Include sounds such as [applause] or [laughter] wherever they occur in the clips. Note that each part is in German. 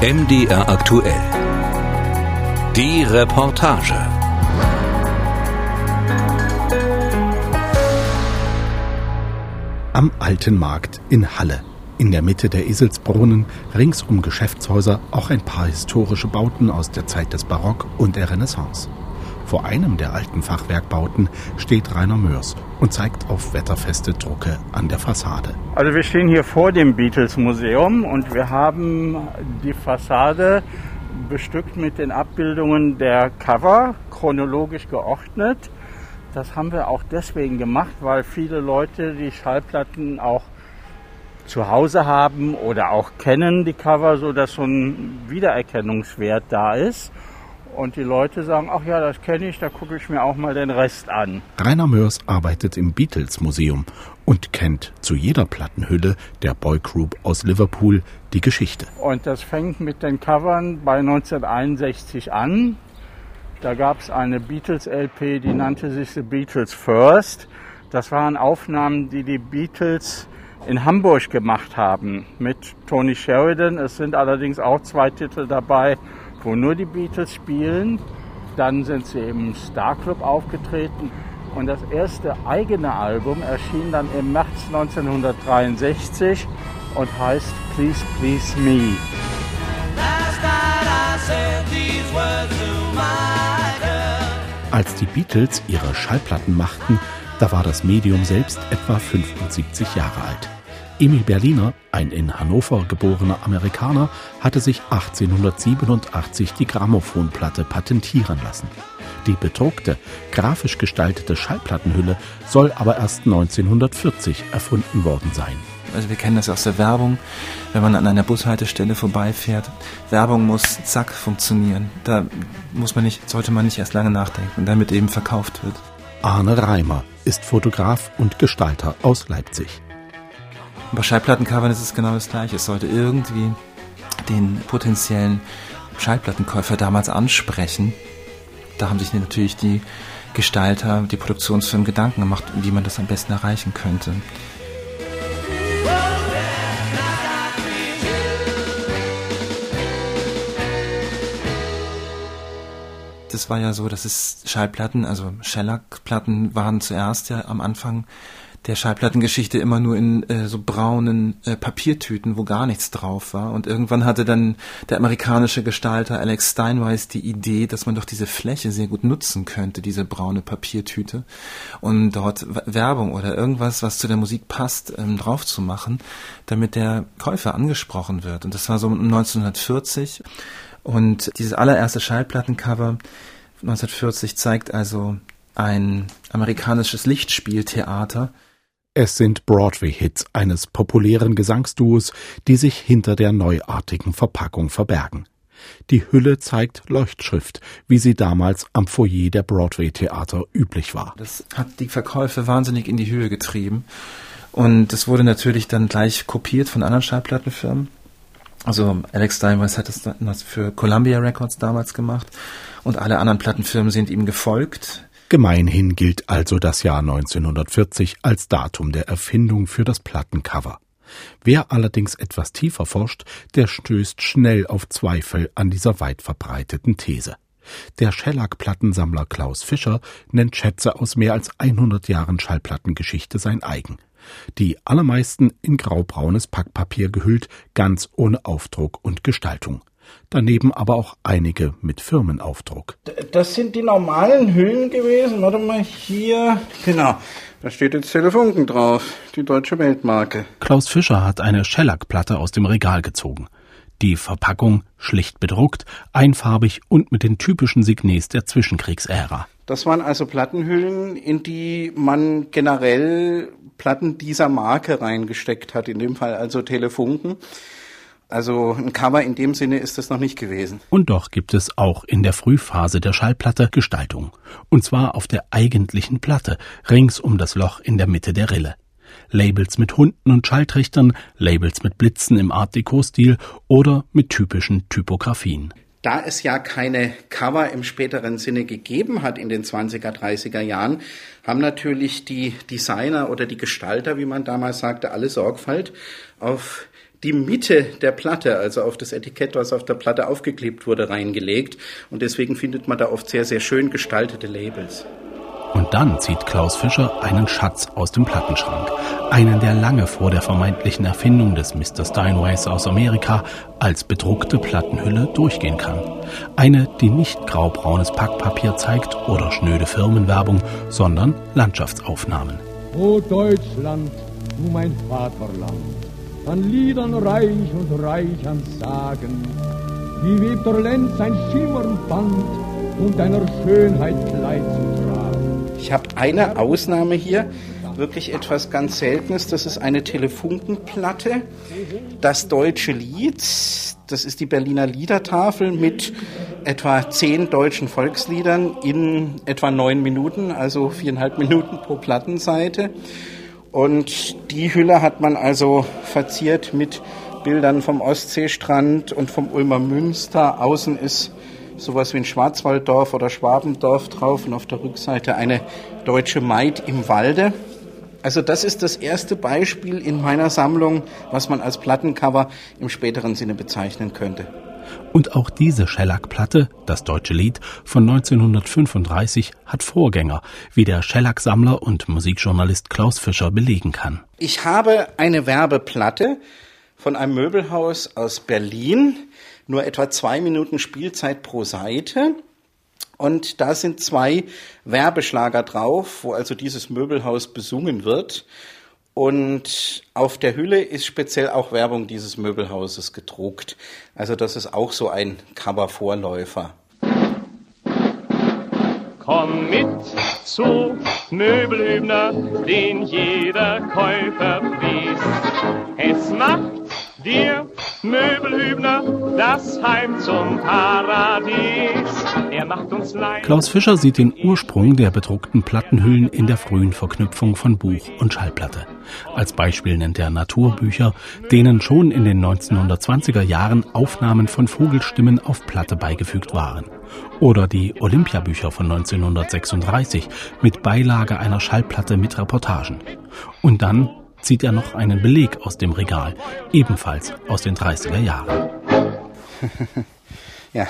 MDR aktuell. Die Reportage. Am Alten Markt in Halle. In der Mitte der Eselsbrunnen, rings um Geschäftshäuser, auch ein paar historische Bauten aus der Zeit des Barock und der Renaissance. Vor einem der alten Fachwerkbauten steht Rainer Mörs und zeigt auf wetterfeste Drucke an der Fassade. Also wir stehen hier vor dem Beatles Museum und wir haben die Fassade bestückt mit den Abbildungen der Cover, chronologisch geordnet. Das haben wir auch deswegen gemacht, weil viele Leute die Schallplatten auch zu Hause haben oder auch kennen die Cover, so dass so ein Wiedererkennungswert da ist und die Leute sagen, ach ja, das kenne ich, da gucke ich mir auch mal den Rest an. Rainer Mörs arbeitet im Beatles Museum und kennt zu jeder Plattenhülle der Boy Group aus Liverpool die Geschichte. Und das fängt mit den Covern bei 1961 an. Da gab es eine Beatles-LP, die nannte sich The Beatles First. Das waren Aufnahmen, die die Beatles in Hamburg gemacht haben mit Tony Sheridan. Es sind allerdings auch zwei Titel dabei wo nur die Beatles spielen. Dann sind sie im Star Club aufgetreten. Und das erste eigene Album erschien dann im März 1963 und heißt Please Please Me. Als die Beatles ihre Schallplatten machten, da war das Medium selbst etwa 75 Jahre alt. Emil Berliner, ein in Hannover geborener Amerikaner, hatte sich 1887 die Grammophonplatte patentieren lassen. Die bedruckte, grafisch gestaltete Schallplattenhülle soll aber erst 1940 erfunden worden sein. Also wir kennen das aus der Werbung, wenn man an einer Bushaltestelle vorbeifährt. Werbung muss zack funktionieren. Da muss man nicht, sollte man nicht erst lange nachdenken, damit eben verkauft wird. Arne Reimer ist Fotograf und Gestalter aus Leipzig. Bei Schallplattencovern ist es genau das gleiche. Es sollte irgendwie den potenziellen Schallplattenkäufer damals ansprechen. Da haben sich natürlich die Gestalter, die Produktionsfirmen Gedanken gemacht, wie man das am besten erreichen könnte. Das war ja so, dass es Schallplatten, also Shellac-Platten waren zuerst ja am Anfang der Schallplattengeschichte immer nur in äh, so braunen äh, Papiertüten, wo gar nichts drauf war. Und irgendwann hatte dann der amerikanische Gestalter Alex Steinweiss die Idee, dass man doch diese Fläche sehr gut nutzen könnte, diese braune Papiertüte, und dort Werbung oder irgendwas, was zu der Musik passt, ähm, drauf zu machen, damit der Käufer angesprochen wird. Und das war so 1940. Und dieses allererste Schallplattencover 1940 zeigt also ein amerikanisches Lichtspieltheater, es sind Broadway-Hits eines populären Gesangsduos, die sich hinter der neuartigen Verpackung verbergen. Die Hülle zeigt Leuchtschrift, wie sie damals am Foyer der Broadway-Theater üblich war. Das hat die Verkäufe wahnsinnig in die Höhe getrieben. Und es wurde natürlich dann gleich kopiert von anderen Schallplattenfirmen. Also Alex Steinweiss hat das für Columbia Records damals gemacht und alle anderen Plattenfirmen sind ihm gefolgt. Gemeinhin gilt also das Jahr 1940 als Datum der Erfindung für das Plattencover. Wer allerdings etwas tiefer forscht, der stößt schnell auf Zweifel an dieser weit verbreiteten These. Der Shellac-Plattensammler Klaus Fischer nennt Schätze aus mehr als 100 Jahren Schallplattengeschichte sein eigen. Die allermeisten in graubraunes Packpapier gehüllt, ganz ohne Aufdruck und Gestaltung daneben aber auch einige mit Firmenaufdruck. Das sind die normalen Hüllen gewesen. Warte mal hier. Genau. Da steht jetzt Telefunken drauf, die deutsche Weltmarke. Klaus Fischer hat eine Shellac-Platte aus dem Regal gezogen. Die Verpackung schlicht bedruckt, einfarbig und mit den typischen Signes der Zwischenkriegsära. Das waren also Plattenhüllen, in die man generell Platten dieser Marke reingesteckt hat, in dem Fall also Telefunken. Also ein Cover in dem Sinne ist es noch nicht gewesen. Und doch gibt es auch in der Frühphase der Schallplatte Gestaltung. Und zwar auf der eigentlichen Platte, rings um das Loch in der Mitte der Rille. Labels mit Hunden und Schalltrichtern, Labels mit Blitzen im Art Deco-Stil oder mit typischen Typografien. Da es ja keine Cover im späteren Sinne gegeben hat in den 20er, 30er Jahren, haben natürlich die Designer oder die Gestalter, wie man damals sagte, alle Sorgfalt auf die Mitte der Platte, also auf das Etikett, was auf der Platte aufgeklebt wurde, reingelegt. Und deswegen findet man da oft sehr, sehr schön gestaltete Labels. Und dann zieht Klaus Fischer einen Schatz aus dem Plattenschrank. Einen, der lange vor der vermeintlichen Erfindung des Mr. Steinways aus Amerika als bedruckte Plattenhülle durchgehen kann. Eine, die nicht graubraunes Packpapier zeigt oder schnöde Firmenwerbung, sondern Landschaftsaufnahmen. O Deutschland, du mein Vaterland, an Liedern reich und reich an Sagen, wie webt der Lenz ein schimmernd Band, um deiner Schönheit Kleid zu tragen. Ich habe eine Ausnahme hier, wirklich etwas ganz Seltenes. Das ist eine Telefunkenplatte. Das deutsche Lied, das ist die Berliner Liedertafel mit etwa zehn deutschen Volksliedern in etwa neun Minuten, also viereinhalb Minuten pro Plattenseite. Und die Hülle hat man also verziert mit Bildern vom Ostseestrand und vom Ulmer Münster. Außen ist sowas wie ein Schwarzwalddorf oder Schwabendorf drauf und auf der Rückseite eine deutsche Maid im Walde. Also das ist das erste Beispiel in meiner Sammlung, was man als Plattencover im späteren Sinne bezeichnen könnte. Und auch diese Schellack-Platte, das deutsche Lied von 1935, hat Vorgänger, wie der Schellack-Sammler und Musikjournalist Klaus Fischer belegen kann. Ich habe eine Werbeplatte von einem Möbelhaus aus Berlin, nur etwa zwei Minuten Spielzeit pro Seite. Und da sind zwei Werbeschlager drauf, wo also dieses Möbelhaus besungen wird. Und auf der Hülle ist speziell auch Werbung dieses Möbelhauses gedruckt. Also das ist auch so ein Cover-Vorläufer. Komm mit zu Möbelhübner, den jeder Käufer pries. Es macht dir Möbelhübner, das Heim zum Paradies. Er macht uns leid. Klaus Fischer sieht den Ursprung der bedruckten Plattenhüllen in der frühen Verknüpfung von Buch und Schallplatte. Als Beispiel nennt er Naturbücher, denen schon in den 1920er Jahren Aufnahmen von Vogelstimmen auf Platte beigefügt waren. Oder die Olympiabücher von 1936 mit Beilage einer Schallplatte mit Reportagen. Und dann zieht er noch einen Beleg aus dem Regal, ebenfalls aus den 30er Jahren. [laughs] ja.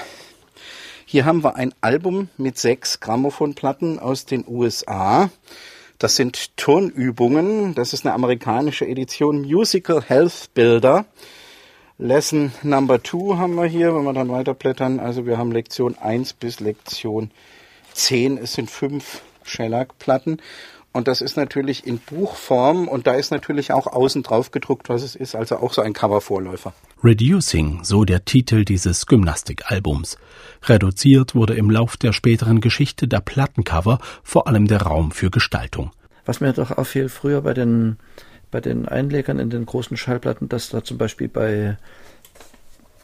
Hier haben wir ein Album mit sechs Grammophonplatten aus den USA. Das sind Turnübungen. Das ist eine amerikanische Edition Musical Health Builder. Lesson Number Two haben wir hier, wenn wir dann weiterblättern. Also wir haben Lektion 1 bis Lektion 10. Es sind fünf Shellac-Platten. Und das ist natürlich in Buchform und da ist natürlich auch außen drauf gedruckt, was es ist, also auch so ein Covervorläufer. Reducing, so der Titel dieses Gymnastikalbums. Reduziert wurde im Lauf der späteren Geschichte der Plattencover vor allem der Raum für Gestaltung. Was mir doch auffiel früher bei den, bei den Einlegern in den großen Schallplatten, dass da zum Beispiel bei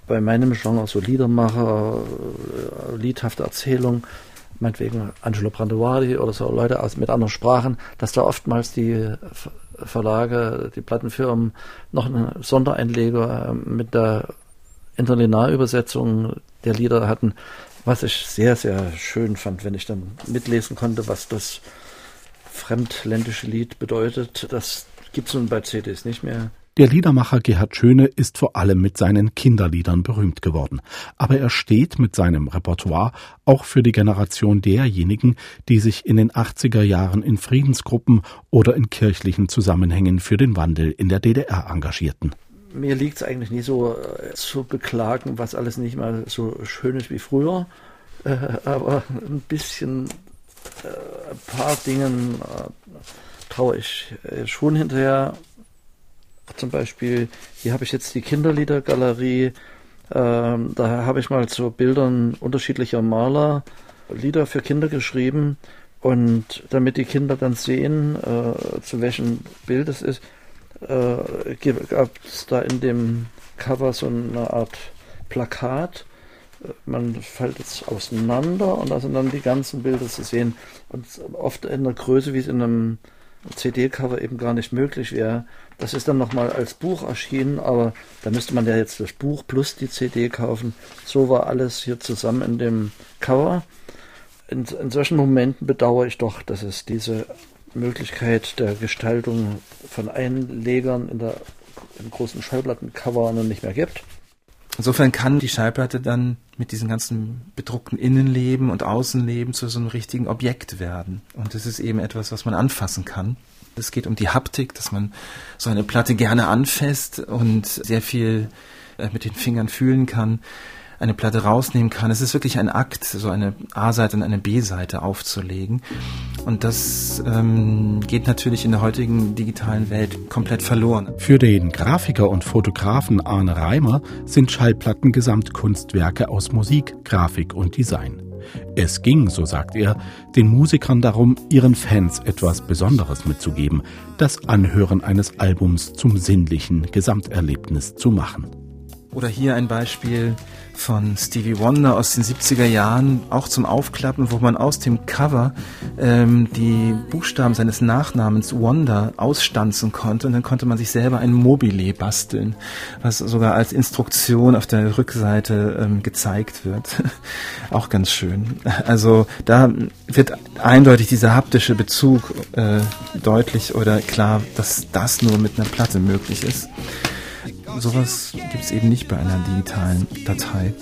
bei meinem Genre so Liedermacher, äh, liedhafte Erzählung, meinetwegen Angelo Branduardi oder so Leute aus, mit anderen Sprachen, dass da oftmals die Verlage, die Plattenfirmen noch einen Sondereinleger ähm, mit der Interlinearübersetzung der Lieder hatten, was ich sehr, sehr schön fand, wenn ich dann mitlesen konnte, was das fremdländische Lied bedeutet. Das gibt es nun bei CDs nicht mehr. Der Liedermacher Gerhard Schöne ist vor allem mit seinen Kinderliedern berühmt geworden. Aber er steht mit seinem Repertoire auch für die Generation derjenigen, die sich in den 80er Jahren in Friedensgruppen oder in kirchlichen Zusammenhängen für den Wandel in der DDR engagierten. Mir liegt es eigentlich nie so äh, zu beklagen, was alles nicht mal so schön ist wie früher. [laughs] Äh, aber ein bisschen, äh, ein paar Dingen traue ich schon hinterher zum Beispiel, hier habe ich jetzt die Kinderliedergalerie. Ähm, da habe ich mal zu Bildern unterschiedlicher Maler Lieder für Kinder geschrieben. Und damit die Kinder dann sehen, äh, zu welchem Bild es ist, äh, gab es da in dem Cover so eine Art Plakat. Man fällt es auseinander und da sind dann die ganzen Bilder zu sehen. Und oft in der Größe, wie es in einem CD-Cover eben gar nicht möglich wäre. Das ist dann nochmal als Buch erschienen, aber da müsste man ja jetzt das Buch plus die CD kaufen. So war alles hier zusammen in dem Cover. In, in solchen Momenten bedauere ich doch, dass es diese Möglichkeit der Gestaltung von Einlegern in der im großen Schallplattencover noch nicht mehr gibt. Insofern kann die Schallplatte dann mit diesem ganzen bedruckten Innenleben und Außenleben zu so einem richtigen Objekt werden. Und das ist eben etwas, was man anfassen kann. Es geht um die Haptik, dass man so eine Platte gerne anfasst und sehr viel äh, mit den Fingern fühlen kann eine Platte rausnehmen kann. Es ist wirklich ein Akt, so eine A-Seite und eine B-Seite aufzulegen. Und das ähm, geht natürlich in der heutigen digitalen Welt komplett verloren. Für den Grafiker und Fotografen Arne Reimer sind Schallplatten Gesamtkunstwerke aus Musik, Grafik und Design. Es ging, so sagt er, den Musikern darum, ihren Fans etwas Besonderes mitzugeben, das Anhören eines Albums zum sinnlichen Gesamterlebnis zu machen. Oder hier ein Beispiel von Stevie Wonder aus den 70er Jahren, auch zum Aufklappen, wo man aus dem Cover ähm, die Buchstaben seines Nachnamens Wonder ausstanzen konnte und dann konnte man sich selber ein Mobile basteln, was sogar als Instruktion auf der Rückseite ähm, gezeigt wird. [laughs] auch ganz schön. Also da wird eindeutig dieser haptische Bezug äh, deutlich oder klar, dass das nur mit einer Platte möglich ist sowas gibt es eben nicht bei einer digitalen Datei.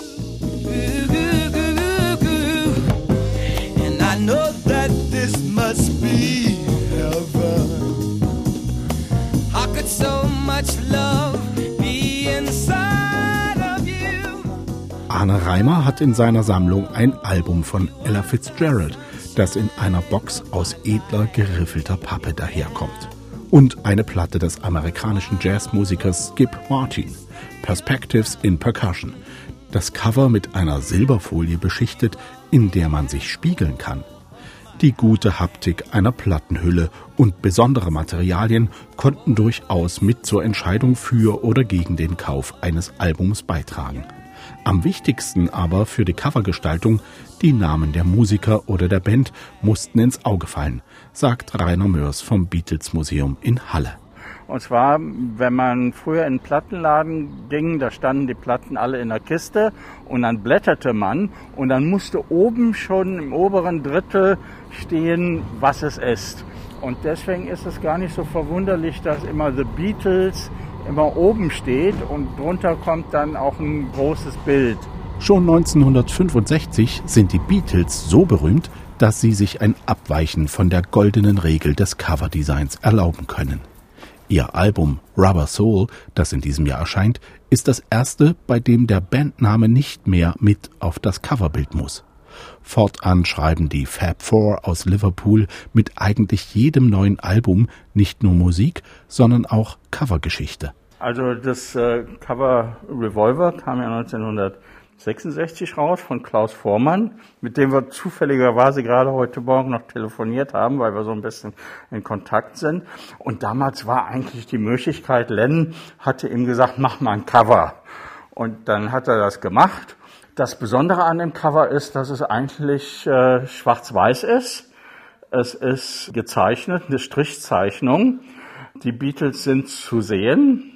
Arne Reimer hat in seiner Sammlung ein Album von Ella Fitzgerald, das in einer Box aus edler, geriffelter Pappe daherkommt und eine Platte des amerikanischen Jazzmusikers Skip Martin, Perspectives in Percussion. Das Cover mit einer Silberfolie beschichtet, in der man sich spiegeln kann. Die gute Haptik einer Plattenhülle und besondere Materialien konnten durchaus mit zur Entscheidung für oder gegen den Kauf eines Albums beitragen. Am wichtigsten aber für die Covergestaltung, die Namen der Musiker oder der Band mussten ins Auge fallen, sagt Rainer Mörs vom Beatles Museum in Halle. Und zwar, wenn man früher in den Plattenladen ging, da standen die Platten alle in der Kiste und dann blätterte man und dann musste oben schon im oberen Drittel stehen, was es ist. Und deswegen ist es gar nicht so verwunderlich, dass immer The Beatles immer oben steht und drunter kommt dann auch ein großes Bild. Schon 1965 sind die Beatles so berühmt, dass sie sich ein Abweichen von der goldenen Regel des Coverdesigns erlauben können. Ihr Album Rubber Soul, das in diesem Jahr erscheint, ist das erste, bei dem der Bandname nicht mehr mit auf das Coverbild muss. Fortan schreiben die Fab Four aus Liverpool mit eigentlich jedem neuen Album nicht nur Musik, sondern auch Covergeschichte. Also das äh, Cover Revolver kam ja 1966 raus von Klaus Vormann, mit dem wir zufälligerweise gerade heute Morgen noch telefoniert haben, weil wir so ein bisschen in Kontakt sind. Und damals war eigentlich die Möglichkeit, Len hatte ihm gesagt, mach mal ein Cover. Und dann hat er das gemacht das Besondere an dem Cover ist, dass es eigentlich äh, schwarz-weiß ist. Es ist gezeichnet, eine Strichzeichnung. Die Beatles sind zu sehen,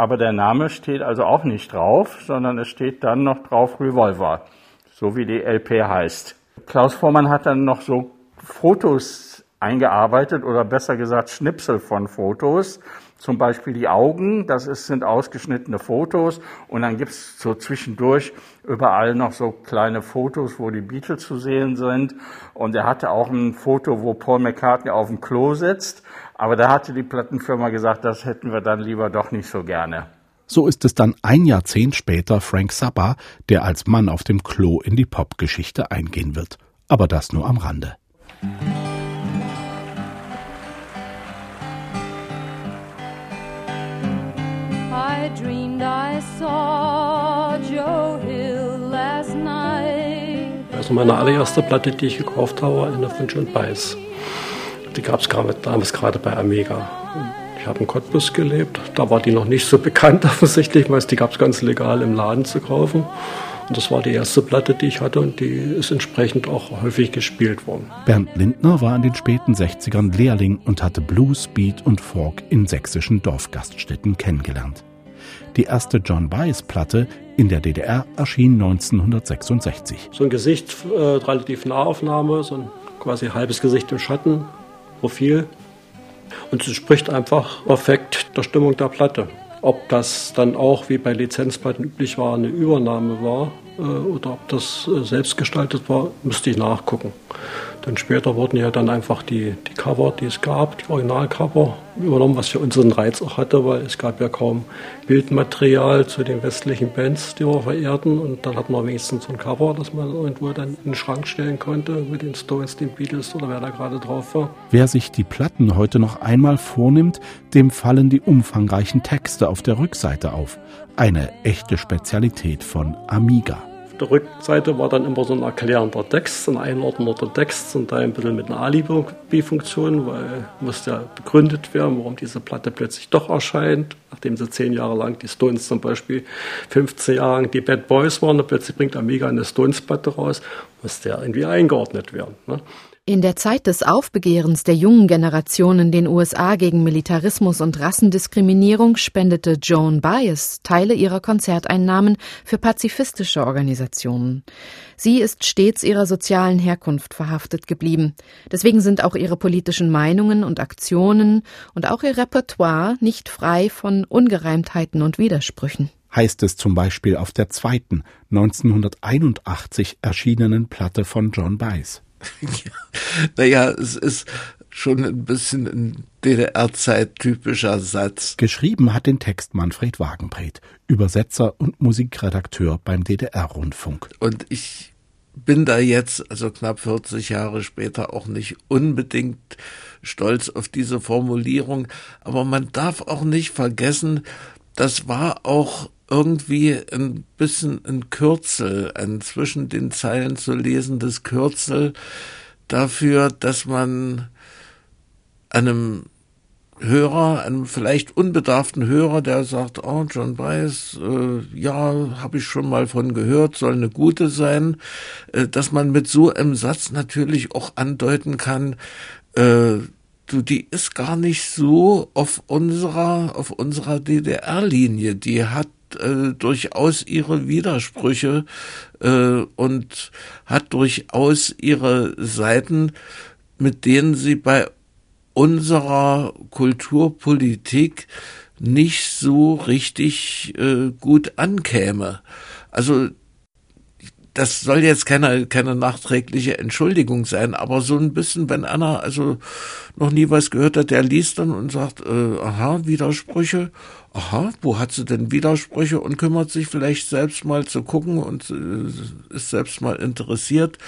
aber der Name steht also auch nicht drauf, sondern es steht dann noch drauf Revolver, so wie die LP heißt. Klaus Vormann hat dann noch so Fotos eingearbeitet oder besser gesagt Schnipsel von Fotos zum Beispiel die Augen, das ist, sind ausgeschnittene Fotos und dann gibt's so zwischendurch überall noch so kleine Fotos, wo die Beatles zu sehen sind. Und er hatte auch ein Foto, wo Paul McCartney auf dem Klo sitzt, aber da hatte die Plattenfirma gesagt, das hätten wir dann lieber doch nicht so gerne. So ist es dann ein Jahrzehnt später Frank Zappa, der als Mann auf dem Klo in die Popgeschichte eingehen wird. Aber das nur am Rande. dreamed I saw Joe Hill last night. Also meine allererste Platte, die ich gekauft habe, war eine von John Baez. Die gab es damals gerade bei Amiga. Ich habe in Cottbus gelebt, da war die noch nicht so [laughs] bekannt offensichtlich, weil die gab es ganz legal im Laden zu kaufen. Und das war die erste Platte, die ich hatte und die ist entsprechend auch häufig gespielt worden. Bernd Lindner war in den späten 60ern Lehrling und hatte Blues, Beat und Folk in sächsischen Dorfgaststätten kennengelernt. Die erste John Baez Platte in der DDR erschien 1966. So ein Gesicht, äh, relativ Nahaufnahme, so ein quasi halbes Gesicht im Schatten, Profil. Und es entspricht einfach perfekt der Stimmung der Platte. Ob das dann auch, wie bei Lizenzplatten üblich war, eine Übernahme war oder ob das äh, selbst gestaltet war, müsste ich nachgucken. Dann später wurden ja dann einfach die, die Cover, die es gab, die Originalcover übernommen, was für unseren Reiz auch hatte, weil es gab ja kaum Bildmaterial zu den westlichen Bands, die wir verehrten. Und dann hatten wir wenigstens so ein Cover, das man irgendwo dann in den Schrank stellen konnte mit den Stones, den Beatles oder wer da gerade drauf war. Wer sich die Platten heute noch einmal vornimmt, dem fallen die umfangreichen Texte auf der Rückseite auf. Eine echte Spezialität von Amiga der Rückseite war dann immer so ein erklärender Text, ein einordnender Text und da ein bisschen mit einer Alibi-Funktion, weil musste ja begründet werden, warum diese Platte plötzlich doch erscheint, nachdem sie zehn Jahre lang die Stones zum Beispiel 15 Jahre lang die Bad Boys waren und plötzlich bringt Amiga eine Stones-Platte raus, musste ja irgendwie eingeordnet werden. Ne? In der Zeit des Aufbegehrens der jungen Generation in den USA gegen Militarismus und Rassendiskriminierung spendete Joan Baez Teile ihrer Konzerteinnahmen für pazifistische Organisationen. Sie ist stets ihrer sozialen Herkunft verhaftet geblieben. Deswegen sind auch ihre politischen Meinungen und Aktionen und auch ihr Repertoire nicht frei von Ungereimtheiten und Widersprüchen heißt es zum Beispiel auf der zweiten 1981 erschienenen Platte von John Baez. [laughs] naja, es ist schon ein bisschen ein DDR-Zeit typischer Satz. Geschrieben hat den Text Manfred Wagenbreth, Übersetzer und Musikredakteur beim DDR-Rundfunk. Und ich bin da jetzt, also knapp 40 Jahre später, auch nicht unbedingt stolz auf diese Formulierung. Aber man darf auch nicht vergessen, das war auch irgendwie ein bisschen ein Kürzel, ein zwischen den Zeilen zu lesendes Kürzel dafür, dass man einem Hörer, einem vielleicht unbedarften Hörer, der sagt, oh, John Baez, äh, ja, habe ich schon mal von gehört, soll eine gute sein, äh, dass man mit so einem Satz natürlich auch andeuten kann, äh, du, die ist gar nicht so auf unserer, auf unserer DDR-Linie. Die hat äh, durchaus ihre Widersprüche äh, und hat durchaus ihre Seiten, mit denen sie bei unserer Kulturpolitik nicht so richtig äh, gut ankäme. Also das soll jetzt keine, keine nachträgliche Entschuldigung sein, aber so ein bisschen, wenn einer also noch nie was gehört hat, der liest dann und sagt, äh, aha, Widersprüche, aha, wo hat sie denn Widersprüche und kümmert sich vielleicht selbst mal zu gucken und äh, ist selbst mal interessiert,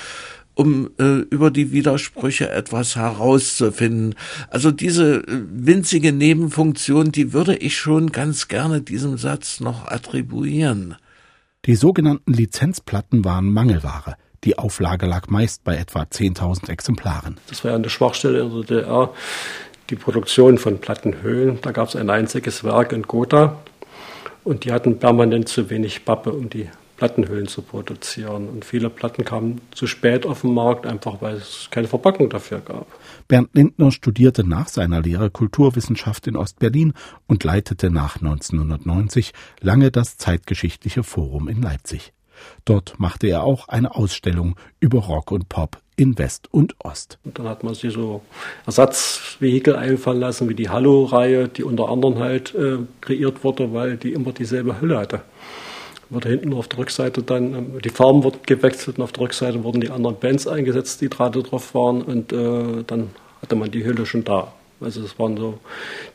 um äh, über die Widersprüche etwas herauszufinden. Also diese äh, winzige Nebenfunktion, die würde ich schon ganz gerne diesem Satz noch attribuieren. Die sogenannten Lizenzplatten waren Mangelware. Die Auflage lag meist bei etwa 10.000 Exemplaren. Das war ja eine Schwachstelle in der DDR, die Produktion von Plattenhöhlen. Da gab es ein einziges Werk in Gotha und die hatten permanent zu wenig Pappe, um die Plattenhüllen zu produzieren. Und viele Platten kamen zu spät auf den Markt, einfach weil es keine Verpackung dafür gab. Bernd Lindner studierte nach seiner Lehre Kulturwissenschaft in Ostberlin und leitete nach 1990 lange das Zeitgeschichtliche Forum in Leipzig. Dort machte er auch eine Ausstellung über Rock und Pop in West und Ost. Und dann hat man sich so Ersatzvehikel einfallen lassen, wie die Hallo-Reihe, die unter anderem halt äh, kreiert wurde, weil die immer dieselbe Hülle hatte wurde hinten auf der Rückseite dann, ähm, die Farben wurden gewechselt und auf der Rückseite wurden die anderen Bands eingesetzt, die gerade drauf waren und äh, dann hatte man die Hülle schon da. Also es waren so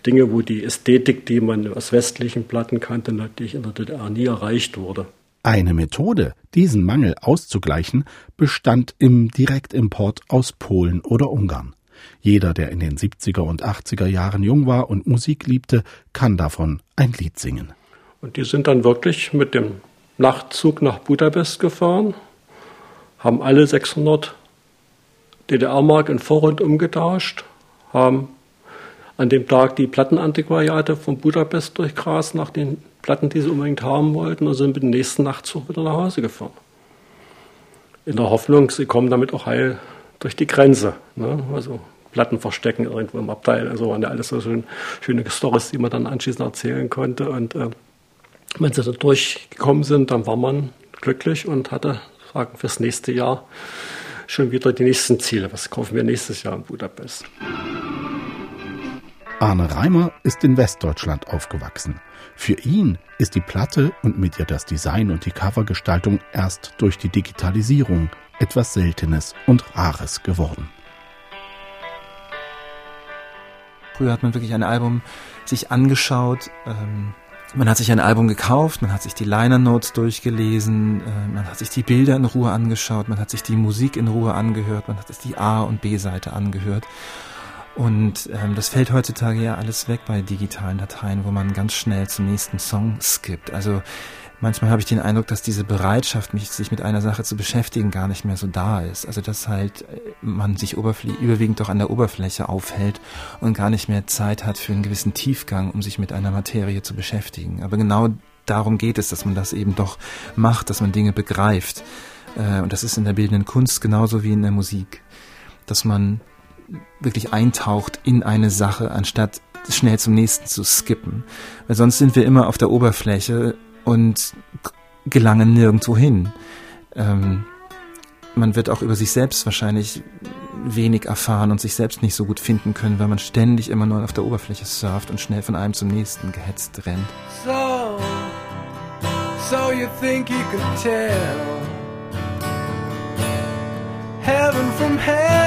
Dinge, wo die Ästhetik, die man aus westlichen Platten kannte, natürlich in der DDR nie erreicht wurde. Eine Methode, diesen Mangel auszugleichen, bestand im Direktimport aus Polen oder Ungarn. Jeder, der in den 70er und 80er Jahren jung war und Musik liebte, kann davon ein Lied singen. Und die sind dann wirklich mit dem Nachtzug nach Budapest gefahren, haben alle 600 DDR-Mark in Vorrund umgetauscht, haben an dem Tag die Plattenantiquariate von Budapest durchgrast nach den Platten, die sie unbedingt haben wollten und sind mit dem nächsten Nachtzug wieder nach Hause gefahren. In der Hoffnung, sie kommen damit auch heil durch die Grenze. Ne? Also Platten verstecken irgendwo im Abteil. Also waren ja alles so schön, schöne Storys, die man dann anschließend erzählen konnte. Und äh, wenn sie da durchgekommen sind, dann war man glücklich und hatte sagen fürs nächste Jahr schon wieder die nächsten Ziele. Was kaufen wir nächstes Jahr in Budapest? Arne Reimer ist in Westdeutschland aufgewachsen. Für ihn ist die Platte und mit ihr das Design und die Covergestaltung erst durch die Digitalisierung etwas Seltenes und Rares geworden. Früher hat man wirklich ein Album sich angeschaut, ähm, man hat sich ein Album gekauft, man hat sich die Liner Notes durchgelesen, äh, man hat sich die Bilder in Ruhe angeschaut, man hat sich die Musik in Ruhe angehört, man hat sich die A- und B-Seite angehört. Und ähm, das fällt heutzutage ja alles weg bei digitalen Dateien, wo man ganz schnell zum nächsten Song skippt. Also manchmal habe ich den Eindruck, dass diese Bereitschaft, mich, sich mit einer Sache zu beschäftigen, gar nicht mehr so da ist. Also dass halt äh, man sich überwiegend doch an der Oberfläche aufhält und gar nicht mehr Zeit hat für einen gewissen Tiefgang, um sich mit einer Materie zu beschäftigen. Aber genau darum geht es, dass man das eben doch macht, dass man Dinge begreift. Äh, und das ist in der bildenden Kunst genauso wie in der Musik. Dass man wirklich eintaucht in eine Sache, anstatt schnell zum nächsten zu skippen. Weil sonst sind wir immer auf der Oberfläche und gelangen nirgendwo hin. Ähm, man wird auch über sich selbst wahrscheinlich wenig erfahren und sich selbst nicht so gut finden können, weil man ständig immer nur auf der Oberfläche surft und schnell von einem zum nächsten gehetzt rennt. So, so you think you can tell heaven from hell,